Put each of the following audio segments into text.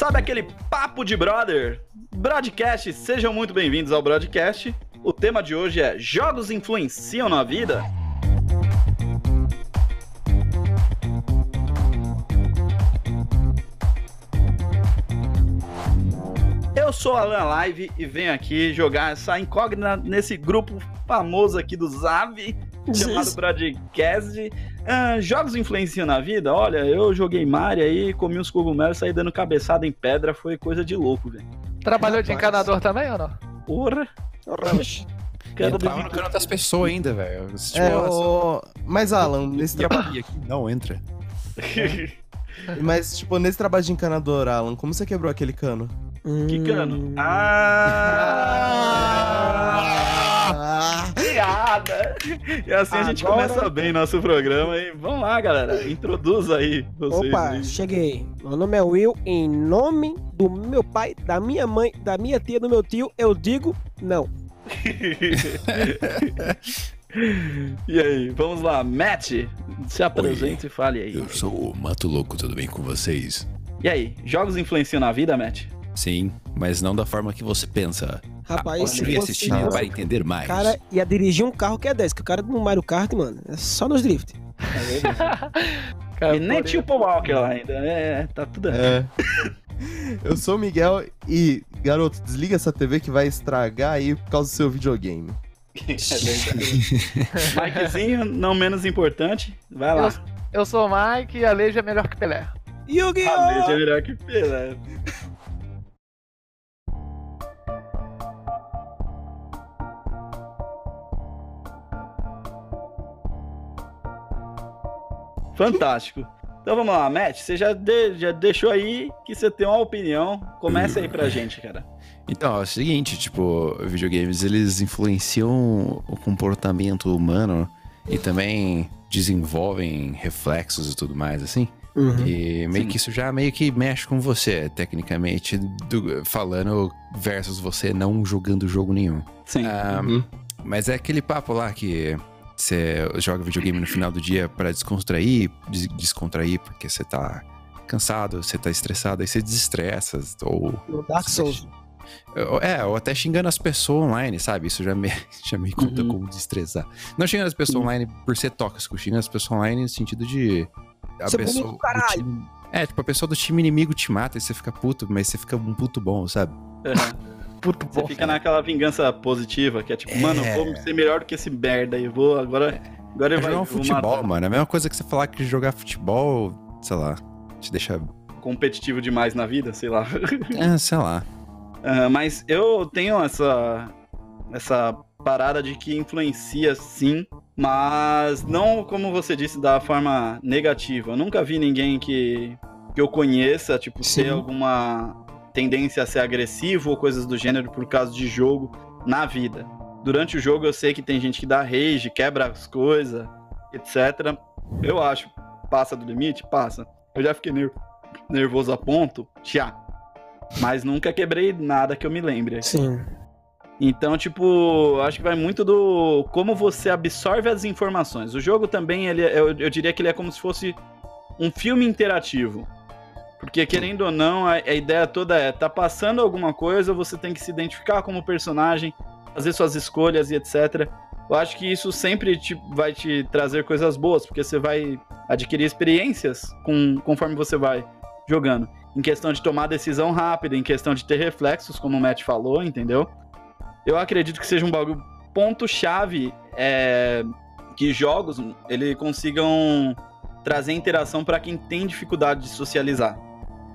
Sabe aquele papo de brother? Broadcast, sejam muito bem-vindos ao Broadcast. O tema de hoje é Jogos influenciam na vida? Eu sou Alan Live e venho aqui jogar essa incógnita nesse grupo famoso aqui do Zav, chamado Broadcast. Ah, jogos influenciam na vida? Olha, eu joguei Mario aí, comi uns cogumelos, saí dando cabeçada em pedra, foi coisa de louco, velho. Trabalhou de encanador também ou não? Porra! Cada Entrava no canto das pessoas ainda, velho. Tipo, É, o... Mas, Alan, nesse trabalho. trabalho aqui não entra. Mas, tipo, nesse trabalho de encanador, Alan, como você quebrou aquele cano? que cano? Ah! E assim a gente Agora- começa bem nosso programa e vamos lá, galera. Introduz aí vocês. Opa, aí. cheguei. Meu nome é Will. Em nome do meu pai, da minha mãe, da minha tia, do meu tio, eu digo não. e aí, vamos lá, Matt, se apresente e fale aí. Eu sou o Mato Louco, tudo bem com vocês? E aí, jogos influenciam na vida, Matt? Sim, mas não da forma que você pensa. Rapaz, se Continue fosse assistindo eu, para entender mais. o cara ia dirigir um carro que é 10, que o cara no Mario Kart, mano, é só nos drift. Cara, e nem por- tinha o Paul Walker lá ainda. É, tá tudo errado. É. Eu sou o Miguel e, garoto, desliga essa TV que vai estragar aí por causa do seu videogame. É. Mikezinho, não menos importante, vai lá. Eu sou o Mike e a Leija é melhor que Pelé. A Yu-Gi-Oh! Leite é melhor que Pelé. Fantástico. Então vamos lá, Matt, você já, de- já deixou aí que você tem uma opinião. Começa aí pra gente, cara. Então, é o seguinte, tipo, videogames, eles influenciam o comportamento humano e também desenvolvem reflexos e tudo mais, assim. Uhum. E meio Sim. que isso já meio que mexe com você, tecnicamente, do- falando versus você não jogando jogo nenhum. Sim. Ah, Uhum. Mas é aquele papo lá que você joga videogame no final do dia pra descontrair, des- descontrair porque você tá cansado, você tá estressado, aí você desestressa, ou... No Dark Souls. É, ou até xingando as pessoas online, sabe? Isso já me, já me conta Uhum. como desestressar. Não xingando as pessoas Uhum. online por ser tóxico, xingando as pessoas online no sentido de... A Ser pessoa bonito, caralho. time- É, tipo, a pessoa do time inimigo te mata e você fica puto, mas você fica um puto bom, sabe? Uhum. Puto Você bom. fica naquela vingança positiva, que é tipo, É. mano, eu vou ser melhor do que esse merda aí. Vou agora. Agora É ele vai jogar um futebol, matar. mano. É a mesma coisa que você falar que jogar futebol, sei lá, te deixa. competitivo demais na vida, sei lá. É, sei lá. Ah, mas eu tenho essa essa parada de que influencia sim, mas não como você disse da forma negativa. Eu nunca vi ninguém que que eu conheça, tipo, Sim. ter alguma tendência a ser agressivo ou coisas do gênero por causa de jogo na vida. Durante o jogo eu sei que tem gente que dá rage, quebra as coisas, etc. Eu acho, passa do limite? Passa. Eu já fiquei ner- nervoso a ponto, já. Mas nunca quebrei nada que eu me lembre. Sim. Então, tipo, acho que vai muito do como você absorve as informações. O jogo também, ele, é- eu, eu diria que ele é como se fosse um filme interativo. Porque, querendo ou não, a, a ideia toda é, tá passando alguma coisa, você tem que se identificar como personagem, fazer suas escolhas e etc. Eu acho que isso sempre te, vai te trazer coisas boas, porque você vai adquirir experiências com, conforme você vai jogando. Em questão de tomar decisão rápida, em questão de ter reflexos, como o Matt falou, entendeu? Eu acredito que seja um bagulho ponto-chave é, que jogos ele consigam trazer interação pra quem tem dificuldade de socializar.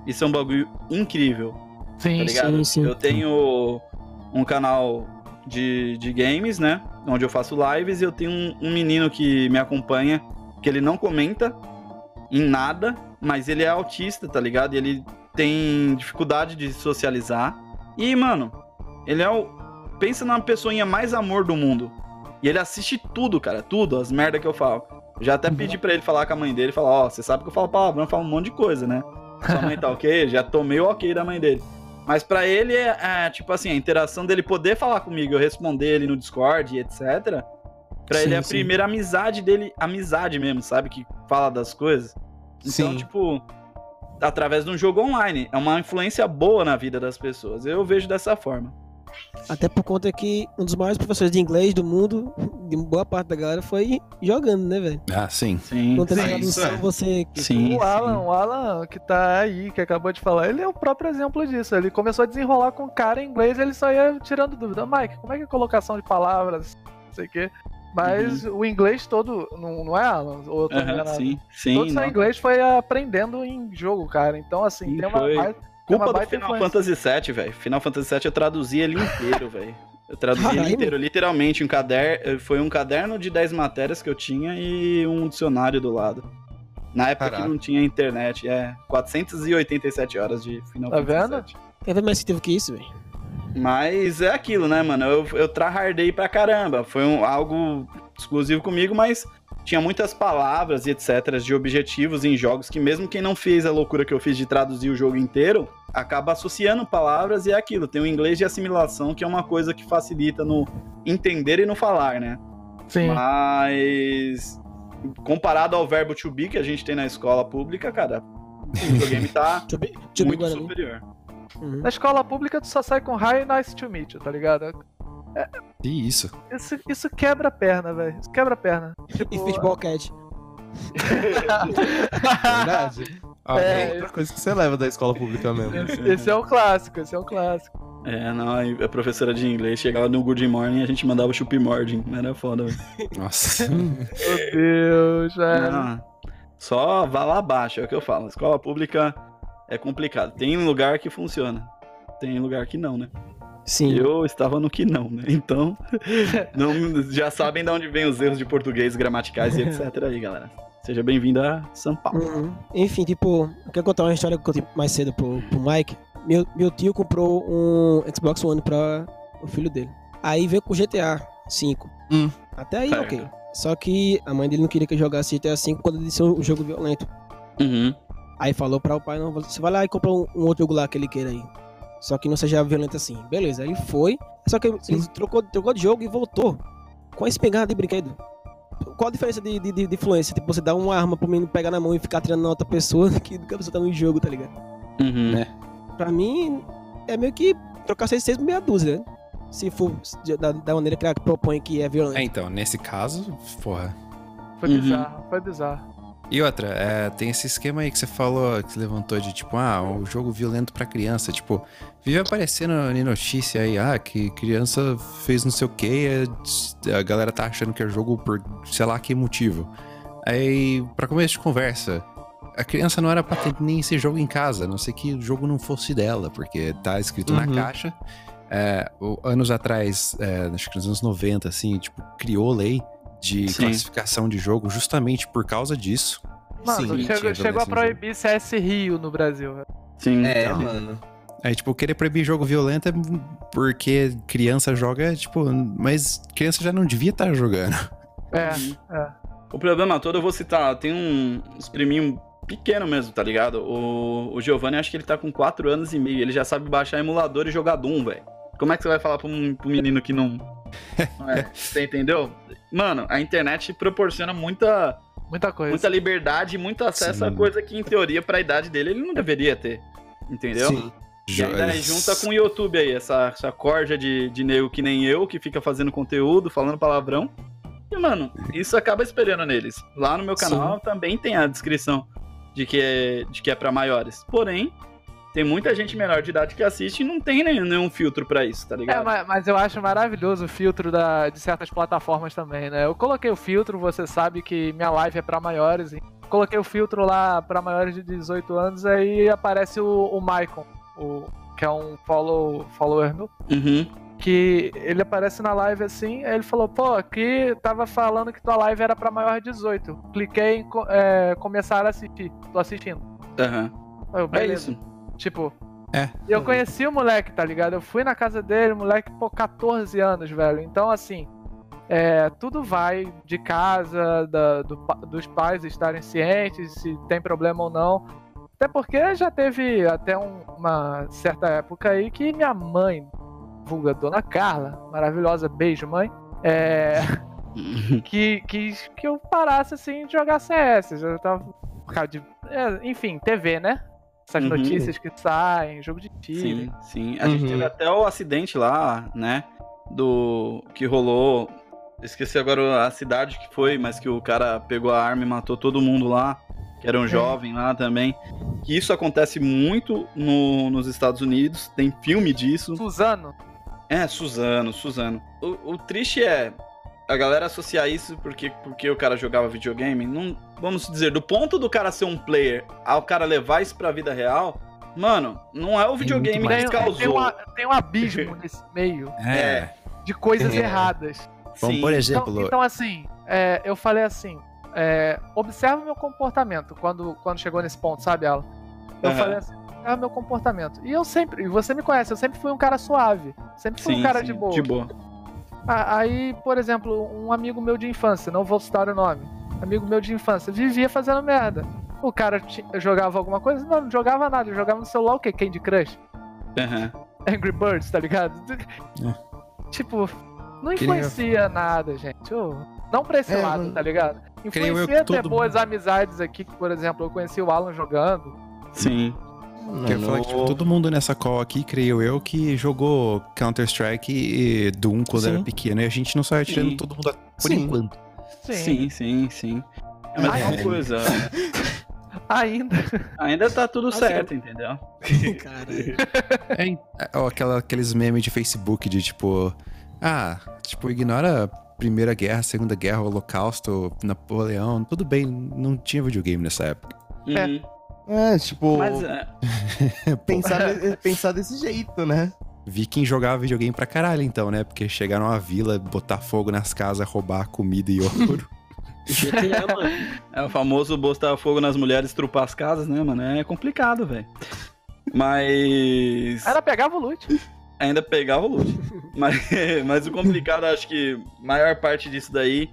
Isso é um bagulho incrível, tá Sim, ligado? sim, sim. Eu tenho um canal de, de games, né? Onde eu faço lives e eu tenho um, um menino que me acompanha, que ele não comenta em nada, mas ele é autista, tá ligado? E ele tem dificuldade de socializar. E, mano, ele é o. Pensa na pessoinha mais amor do mundo. E ele assiste tudo, cara, tudo, as merda que eu falo. Eu já até pedi pra ele falar com a mãe dele, falar, ó, você sabe que eu falo palavrão, eu falo um monte de coisa, né? Sua mãe tá ok? Já tomei o ok da mãe dele. Mas pra ele é, é, tipo assim, a interação dele poder falar comigo, eu responder ele no Discord e etc. Pra ele Sim, é a sim. primeira amizade dele, amizade mesmo, sabe? Que fala das coisas. Então, Sim. tipo, através de um jogo online. É uma influência boa na vida das pessoas. Eu vejo dessa forma. Até por conta que um dos maiores professores de inglês do mundo, de boa parte da galera, foi jogando, né, velho? Ah, sim. Sim. Não tem sim, tradução, isso é. você. Sim, o Alan, o Alan que tá aí, que acabou de falar, ele é o próprio exemplo disso. Ele começou a desenrolar com o cara em inglês, ele só ia tirando dúvida. Mike, como é que é a colocação de palavras? Não sei o quê. Mas o inglês todo, não, não é, Alan? Ou eu tô Uhum. Sim, sim. Todo seu inglês foi aprendendo em jogo, cara. Então, assim, Sim, tem uma. foi. mais- Culpa do Final. Fantasy VII, velho. Final Fantasy VII eu traduzi ele inteiro, velho. Eu traduzi ele Caralho. inteiro, literalmente. Um caderno, foi um caderno de 10 matérias que eu tinha e um dicionário do lado. Na época Caraca. que não tinha internet, é. 487 horas de Final Tá Fantasy vendo? VII. Quer ver mais sentido que isso, velho? Mas é aquilo, né, mano? Eu, eu tryhardei pra caramba. Foi um- algo exclusivo comigo, mas tinha muitas palavras e etc. de objetivos em jogos que, mesmo quem não fez a loucura que eu fiz de traduzir o jogo inteiro, acaba associando palavras e é aquilo. Tem o inglês de assimilação, que é uma coisa que facilita no entender e no falar, né? Sim. Mas comparado ao verbo to be que a gente tem na escola pública, cara, o videogame tá deixa eu ver muito agora, né? superior. Uhum. Na escola pública, tu só sai com hi, nice to meet you, tá ligado? E isso. Isso, isso quebra a perna, velho. Isso quebra a perna. Tipo, E futebol cat. Verdade. Ah, É, É outra coisa que você leva da escola pública mesmo. esse, esse é o clássico, esse é o clássico. É, não, a professora de inglês chegava no Good Morning e a gente mandava o Chup Morning. Era foda, velho. Nossa. Meu Deus, velho. Só vá lá abaixo, é o que eu falo. Escola pública é complicado. Tem lugar que funciona. Tem lugar que não, né? Sim. Eu estava no que não, né? Então, não, já sabem de onde vem os erros de português, gramaticais e etc aí, galera. Seja bem-vindo a São Paulo. Uhum. Enfim, tipo, eu quero contar uma história que eu contei mais cedo pro, pro Mike. Meu, meu tio comprou um Xbox One pra o filho dele. Aí veio com o GTA V. Hum. Até aí, Certo. ok. Só que a mãe dele não queria que eu jogasse GTA V quando ele disse um jogo violento. Uhum. Aí falou para o pai, não, você vai lá e compra um, um outro jogo lá que ele queira aí. Só que não seja violento assim. Beleza, aí ele foi. Só que ele trocou, trocou de jogo e voltou. Com a espingarda de brinquedo. Qual a diferença de, de, de- de influência? Tipo, você dá uma arma pro menino pegar na mão e ficar atirando na outra pessoa que a pessoa tá no jogo, tá ligado? Uhum. Né? Pra mim, é meio que trocar 6 por meia dúzia, né? Se for da, da maneira que ela propõe que é violento. É, então, nesse caso, porra. Foi Uhum. bizarro, foi bizarro. E outra, é, tem esse esquema aí que você falou, que você levantou de tipo, ah, um jogo violento pra criança. Tipo, vive aparecendo em notícia aí, ah, que criança fez não sei o que, a galera tá achando que é jogo por sei lá que motivo. Aí, pra começo de conversa, a criança não era pra ter nem esse jogo em casa, a não sei que o jogo não fosse dela, porque tá escrito na Uhum. caixa. É, anos atrás, é, acho que nos anos 90, assim, tipo, criou lei de Sim. classificação de jogo justamente por causa disso. Mano, Sim, chegou, chegou a proibir CS Rio no Brasil. velho. Sim. É, então. mano. Aí, tipo, querer proibir jogo violento é porque criança joga, tipo, mas criança já não devia estar jogando. É, Uhum. é. O problema todo, eu vou citar, tem um uns priminho pequeno mesmo, tá ligado? O, o Giovanni, acho que ele tá com 4 anos e meio, ele já sabe baixar emulador e jogar Doom, velho. Como é que você vai falar pra um, pra um menino que não... não é? Você entendeu? Mano, a internet proporciona muita, Muita coisa. muita liberdade e muito acesso a Sim. coisa que, em teoria, pra idade dele, ele não deveria ter. Entendeu? Sim. E ainda junta com o YouTube aí, essa, essa corja de, de nego que nem eu, que fica fazendo conteúdo, falando palavrão. E, mano, isso acaba espelhando neles. Lá no meu canal também tem a descrição de que é, de que é pra maiores. Porém, tem muita gente menor de idade que assiste e não tem nenhum, nenhum filtro pra isso, tá É, ligado? mas, mas eu acho maravilhoso o filtro da, de certas plataformas também, né? Eu coloquei o filtro, você sabe que minha live é pra maiores. hein? Coloquei o filtro lá pra maiores de 18 anos, aí aparece o, o Maicon, o, que é um follow, follower meu. Uhum. Que ele aparece na live assim, aí ele falou, pô, aqui tava falando que tua live era pra maior de 18. Cliquei em é, começar a assistir. Tô assistindo. Aham. Eu, É isso. Tipo. É. E eu conheci o moleque, tá ligado? Eu fui na casa dele, moleque, pô, 14 anos, velho. Então, assim, é, tudo vai de casa, da- do dos pais estarem cientes, se tem problema ou não. Até porque já teve até um- uma certa época aí que minha mãe, vulga Dona Carla, maravilhosa, beijo, mãe, é, que quis que eu parasse assim de jogar CS. Já tava por causa de. é, enfim, TV, né? Essas Uhum. notícias que saem, jogo de tiro. Sim, sim. A gente Uhum. teve até o acidente lá, né? Do. que rolou. Esqueci agora a cidade que foi, mas que o cara pegou a arma e matou todo mundo lá. Que era um jovem lá também. Que isso acontece muito no- nos Estados Unidos. Tem filme disso. Suzano, É, Suzano, Suzano. O, o triste é a galera associar isso porque, porque o cara jogava videogame. Não, vamos dizer, do ponto do cara ser um player ao cara levar isso pra vida real, mano, não é o videogame que causou. tem, uma- tem um abismo nesse meio É. de coisas É. erradas. Como, Sim. por Então, exemplo, então, assim, é, eu falei assim: é, observa o meu comportamento quando, quando chegou nesse ponto, sabe, ela? Eu Aham. falei assim: observa o meu comportamento. E eu sempre, e você me conhece, eu sempre fui um cara suave. Sempre fui Sim, um cara sim, de boa. De boa. Ah, Aí, por exemplo, um amigo meu de infância, não vou citar o nome, amigo meu de infância, vivia fazendo merda. O cara jogava alguma coisa? Não, não jogava nada, ele jogava no celular o quê? Candy Crush? Aham. Angry Birds, tá ligado? Tipo, não influencia nada, gente. Não pra esse É, lado, não- tá ligado? Influencia que ter todo boas amizades aqui, que, por exemplo, eu conheci o Alan jogando. Sim. Quero falar que, tipo, todo mundo nessa call aqui, creio eu, que jogou Counter-Strike e Doom quando Sim. era pequeno e a gente não saiu atirando Sim. todo mundo por Sim. enquanto. Sim, sim, sim. É a mesma Ai, coisa. Ainda. Ainda tá tudo Assim, certo, entendeu? Caralho. É, é, ó, aquela, aqueles memes de Facebook de tipo, ah, tipo, ignora a Primeira Guerra, Segunda Guerra, Holocausto, Napoleão, tudo bem, não tinha videogame nessa época. Uhum. É, tipo, Mas é, pensar, pensar desse jeito, né? Viking jogava videogame pra caralho então, né? Porque chegar numa vila, botar fogo nas casas, roubar comida e ouro. Mano. é o famoso botar fogo nas mulheres, trupar as casas, né, mano? É complicado, velho. Mas. Ela pegava o loot. ainda pegava o loot. mas, mas o complicado, acho que maior parte disso daí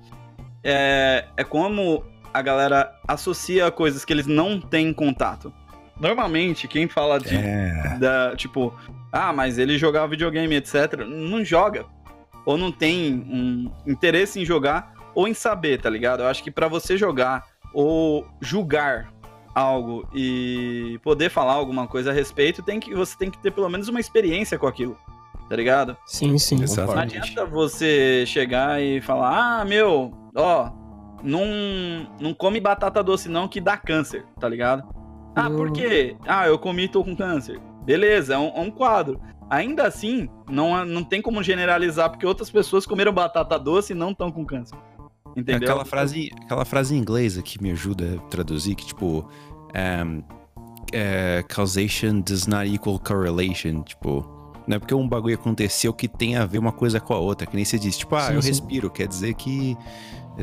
é, é como a galera associa coisas que eles não têm contato. Normalmente, quem fala de, É. da, tipo, ah, mas ele jogava videogame, etc., não joga. Ou não tem um interesse em jogar ou em saber, tá ligado? Eu acho que pra você jogar ou julgar algo e poder falar alguma coisa a respeito, tem que, você tem que ter pelo menos uma experiência com aquilo, tá ligado? Sim, sim. Não Exatamente. adianta você chegar e falar, ah, meu, ó, não, não come batata doce não que dá câncer, tá ligado? Ah, por quê? Ah, eu comi e tô com câncer. Beleza, é um, é um quadro. Ainda assim, não, é- não tem como generalizar, porque outras pessoas comeram batata doce e não estão com câncer. É Entendeu? aquela frase, aquela frase em inglês que me ajuda a traduzir, que tipo, um, é, causation does not equal correlation, tipo, não é porque um bagulho aconteceu que tem a ver uma coisa com a outra, que nem você disse, tipo, ah, Sim, eu sim. respiro, quer dizer que,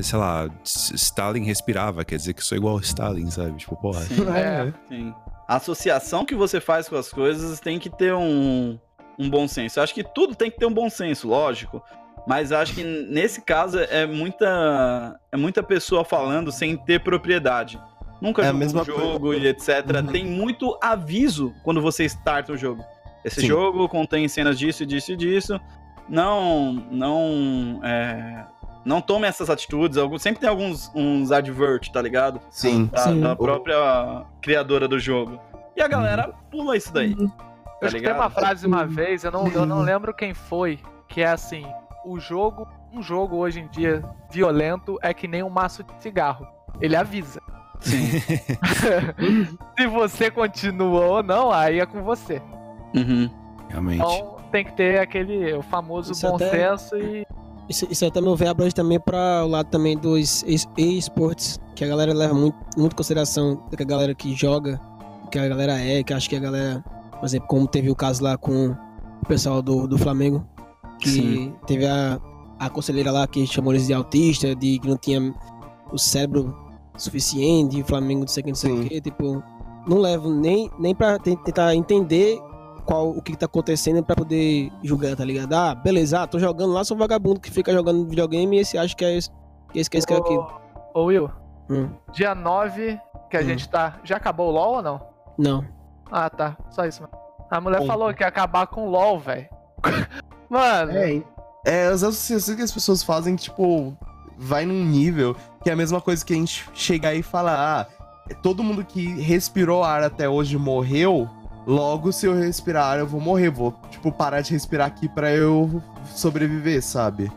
sei lá, Stalin respirava, quer dizer que sou igual ao Stalin, sabe? Tipo, porra. Sim, É. sim. A associação que você faz com as coisas tem que ter um, um bom senso. Eu acho que tudo tem que ter um bom senso, lógico. Mas acho que nesse caso é muita, é muita pessoa falando sem ter propriedade. Nunca É a jogou mesma um jogo e etc. Uhum. Tem muito aviso quando você starta o jogo. Esse Sim. jogo contém cenas disso, disso e disso. Não, não, é, não tome essas atitudes. Sempre tem alguns uns advert, tá ligado? Sim. da, Sim. da própria criadora do jogo. E a galera pula isso daí. Eu Tá escutei ligado? uma frase uma vez, eu não, eu não lembro quem foi, que é assim: o jogo, um jogo hoje em dia violento é que nem um maço de cigarro. Ele avisa. Sim. Se você continua ou não, aí é com você. Uhum. Realmente. Então tem que ter aquele o famoso Isso bom até- senso e. Isso, isso até meu ver abrange também para o lado também dos e-sports, que a galera leva muito, muito em consideração do que a galera que joga, o que a galera é, que acho que a galera, por exemplo, como teve o caso lá com o pessoal do, do Flamengo, que Sim. teve a, a conselheira lá que chamou eles de autista, de que não tinha o cérebro suficiente, e o Flamengo não sei o que, não sei o que, tipo, não levo nem, nem pra ten- tentar entender qual o que, que tá acontecendo pra poder julgar, tá ligado? Ah, beleza, ah, tô jogando lá, sou um vagabundo que fica jogando videogame e esse acha que é isso, que é isso, que é isso, que é aquilo. Ô, ô, Will, Hum, dia 9 que a Hum. gente tá. Já acabou o LOL ou não? não. Ah, tá. Só isso, mano. A mulher Bom. falou que ia acabar com o LOL, velho. Mano, É, é as associações que as pessoas fazem, tipo, vai num nível que é a mesma coisa que a gente chegar e falar, ah, todo mundo que respirou ar até hoje morreu. Logo, se eu respirar ar, eu vou morrer. Vou, tipo, parar de respirar aqui pra eu sobreviver, sabe?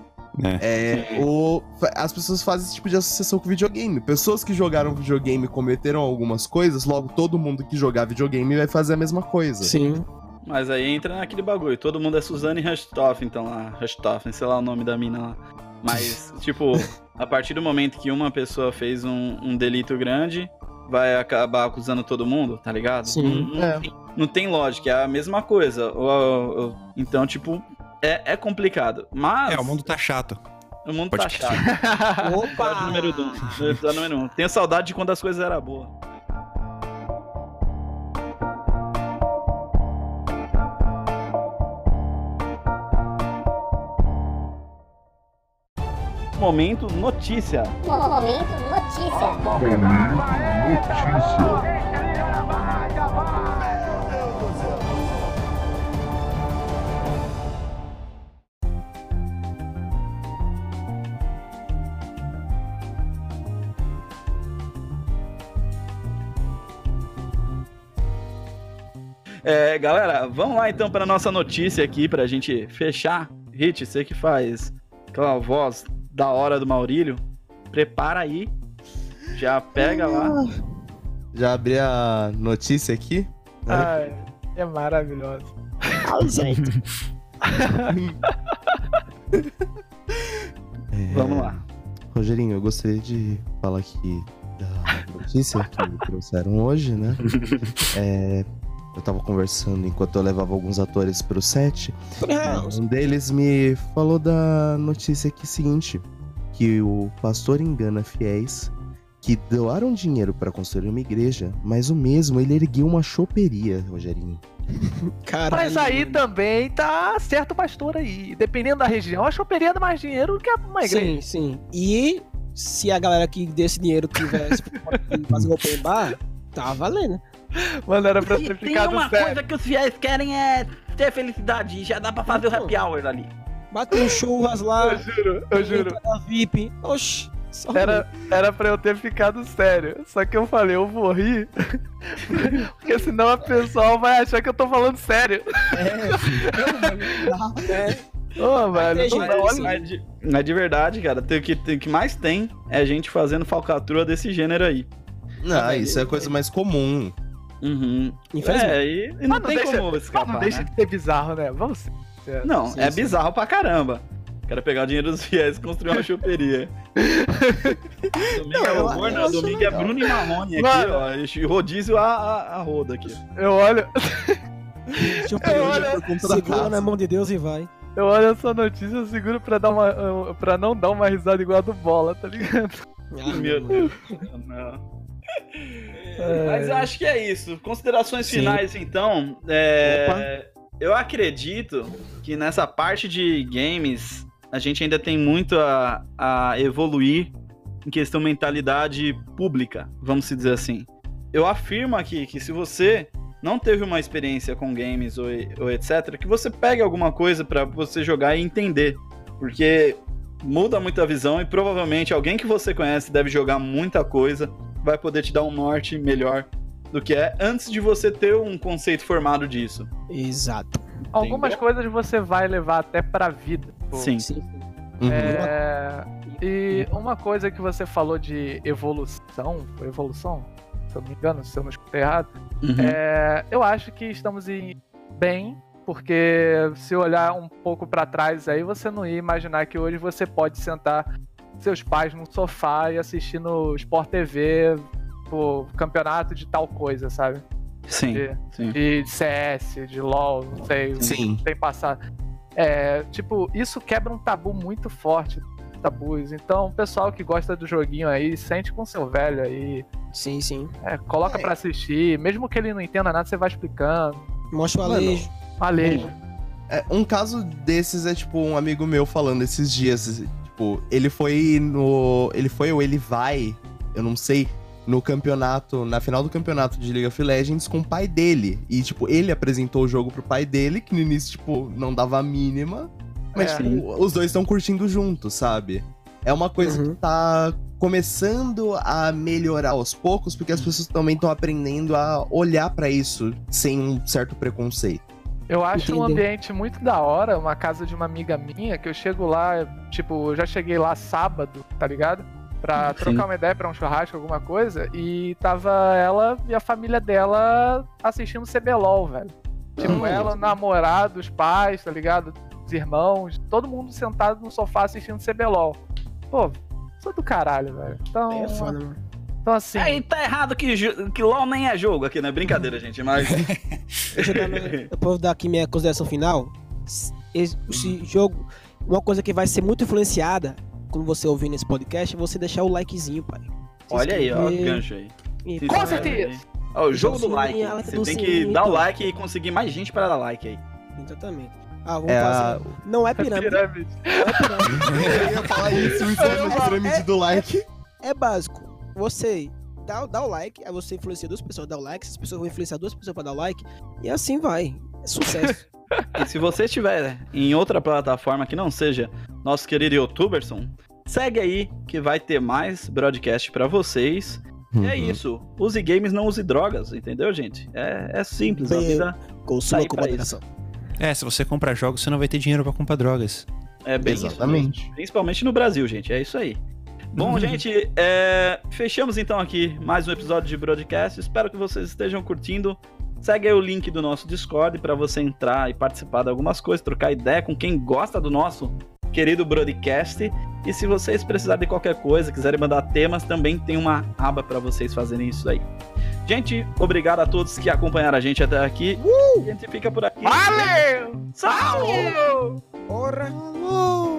É, o, as pessoas fazem esse tipo de associação com videogame. Pessoas que jogaram videogame cometeram algumas coisas, logo todo mundo que jogar videogame vai fazer a mesma coisa. Sim. Mas aí entra naquele bagulho. Todo mundo é Suzane Rushtoff, então lá. Rushtoff, sei lá o nome da mina lá. Mas, tipo, a partir do momento que uma pessoa fez um, um delito grande, vai acabar acusando todo mundo, tá ligado? Sim. Não, não É. tem, não tem lógica, é a mesma coisa. Então, tipo, é, é complicado. Mas É, o mundo tá chato. o mundo tá Podcast. chato. Opa! Episódio número 1. Um, episódio número um. Tenho saudade de quando as coisas eram boas. Momento notícia. Momento notícia. É, galera, vamos lá então para nossa notícia aqui pra gente fechar. Hit, você que faz aquela voz da hora do Maurílio, prepara aí. Já pega lá. Já abri a notícia aqui. Ai, é maravilhoso. É, Vamos lá. Rogerinho, eu gostaria de falar aqui da notícia que me trouxeram hoje, né? É, eu tava conversando enquanto eu levava alguns atores pro set. Um deles me falou da notícia aqui seguinte: que o pastor engana fiéis que doaram dinheiro pra construir uma igreja, mas o mesmo ele ergueu uma choperia, Rogerinho. Caralho. Mas aí também tá certo o pastor aí. Dependendo da região, a choperia dá mais dinheiro que uma igreja. Sim, sim. E se a galera que desse dinheiro tivesse fazer um open bar, tá valendo. Mano, era pra ter tem ficado uma sério. coisa que os fiéis querem é ter felicidade. E já dá pra fazer o happy hour ali. Bate um churras lá, Eu juro, eu juro. VIP. Oxi. Só Era, era pra eu ter ficado sério. Só que eu falei, eu vou rir. Porque senão a pessoa vai achar que eu tô falando sério. É. Ô, velho. Tô- gente olha- assim. Mas de, mas de verdade, cara, tem- o que, tem- que mais tem é gente fazendo falcatrua desse gênero aí. Ah, isso é a coisa mais comum. Uhum. Infelizmente. É, e, e não não tem deixa- como escapar, não deixa né? de ser bizarro, né? Vamos ser. Não, Sim, é sim. bizarro pra caramba. Quero pegar o dinheiro dos fiéis e construir uma choperia. Domingo é o acho domingo é. Bruno e Marrone aqui, Mano. ó. e Rodízio a, a, a roda aqui. Eu olho, Deixa eu olho- Segura na mão de Deus e vai. eu olho essa notícia, eu seguro pra, dar uma, pra não dar uma risada igual a do bola, tá ligado? Ah, Meu. Deus. Não. Mas eu acho que é isso. Considerações Sim. finais, então. É, eu acredito que nessa parte de games a gente ainda tem muito a, a evoluir em questão mentalidade pública, vamos dizer assim. Eu afirmo aqui que se você não teve uma experiência com games ou, ou etc, que você pegue alguma coisa pra você jogar e entender. Porque muda muito a visão e provavelmente alguém que você conhece deve jogar muita coisa, vai poder te dar um norte melhor do que é antes de você ter um conceito formado disso. Exato. Algumas coisas você vai levar até pra vida. pô. Sim. Sim. Uhum. É, E uma coisa que você falou de evolução, evolução? Se eu não me engano, se eu não escutei errado. Uhum. É, eu acho que estamos em bem, porque se olhar um pouco pra trás aí, você não ia imaginar que hoje você pode sentar seus pais num sofá e assistir no Sport TV o campeonato de tal coisa, sabe? Sim, De, sim. de CS, de LoL, não sei, Sim. tem passado. É, tipo, isso quebra um tabu muito forte, tabus. Então, o pessoal que gosta do joguinho aí, sente com seu velho aí, Sim, sim. é, coloca pra assistir, mesmo que ele não entenda nada, você vai explicando. Mostra o Mano, alejo. Alejo. É, um caso desses é tipo um amigo meu falando esses dias, tipo, ele foi no, ele foi ou ele vai, eu não sei, no campeonato, na final do campeonato de League of Legends com o pai dele. E tipo, ele apresentou o jogo pro pai dele, que no início tipo não dava a mínima, mas É. tipo, os dois estão curtindo juntos, sabe? É uma coisa Uhum. que tá começando a melhorar aos poucos, porque as pessoas também estão aprendendo a olhar pra isso sem um certo preconceito. Eu acho um ambiente muito da hora, uma casa de uma amiga minha, que eu chego lá, tipo, eu já cheguei lá sábado, tá ligado? Pra Sim. trocar uma ideia pra um churrasco, alguma coisa, e tava ela e a família dela assistindo CBLOL, velho. Tipo, Hum. ela, o namorado, os pais, tá ligado? Os irmãos, todo mundo sentado no sofá assistindo CBLOL. Pô, sou do caralho, velho. Então, É foda, mano. então assim, Aí tá errado que, que LOL nem é jogo aqui, né? Brincadeira, gente, mas. Deixa eu posso dar aqui minha consideração final. Esse, esse jogo, uma coisa que vai ser muito influenciada quando você ouvir nesse podcast é você deixar o likezinho, pai. Se Olha aí, ó, gancho aí. e Se Com certeza. Ó, o jogo do like. Você tem que dar o like e conseguir mais gente para dar like aí. Exatamente. Ah, vamos É fazer. a- Não é pirâmide. Pirâmide. Não é pirâmide. Eu ia falar isso, isso é uma pirâmide do like. é básico. Você dá, dá o like, aí você influencia duas pessoas, dá o like, essas pessoas vão influenciar duas pessoas pra dar o like, e assim vai. É sucesso. E se você estiver em outra plataforma que não seja nosso querido youtuberson, segue aí que vai ter mais broadcast pra vocês. E é Uhum. isso. Use games, não use drogas, entendeu, gente? É, é simples. A Bem- vida Consuma Sair com moderação. É, se você comprar jogos, você não vai ter dinheiro pra comprar drogas. é bem isso Exatamente. mesmo. Principalmente no Brasil, gente. É isso aí. Bom, gente, é, fechamos então aqui mais um episódio de broadcast. Espero que vocês estejam curtindo. Segue aí o link do nosso Discord para você entrar e participar de algumas coisas, trocar ideia com quem gosta do nosso querido broadcast. E se vocês precisarem de qualquer coisa, quiserem mandar temas, também tem uma aba para vocês fazerem isso aí. Gente, obrigado a todos que acompanharam a gente até aqui. E a gente fica por aqui. Valeu! Salve! Porra!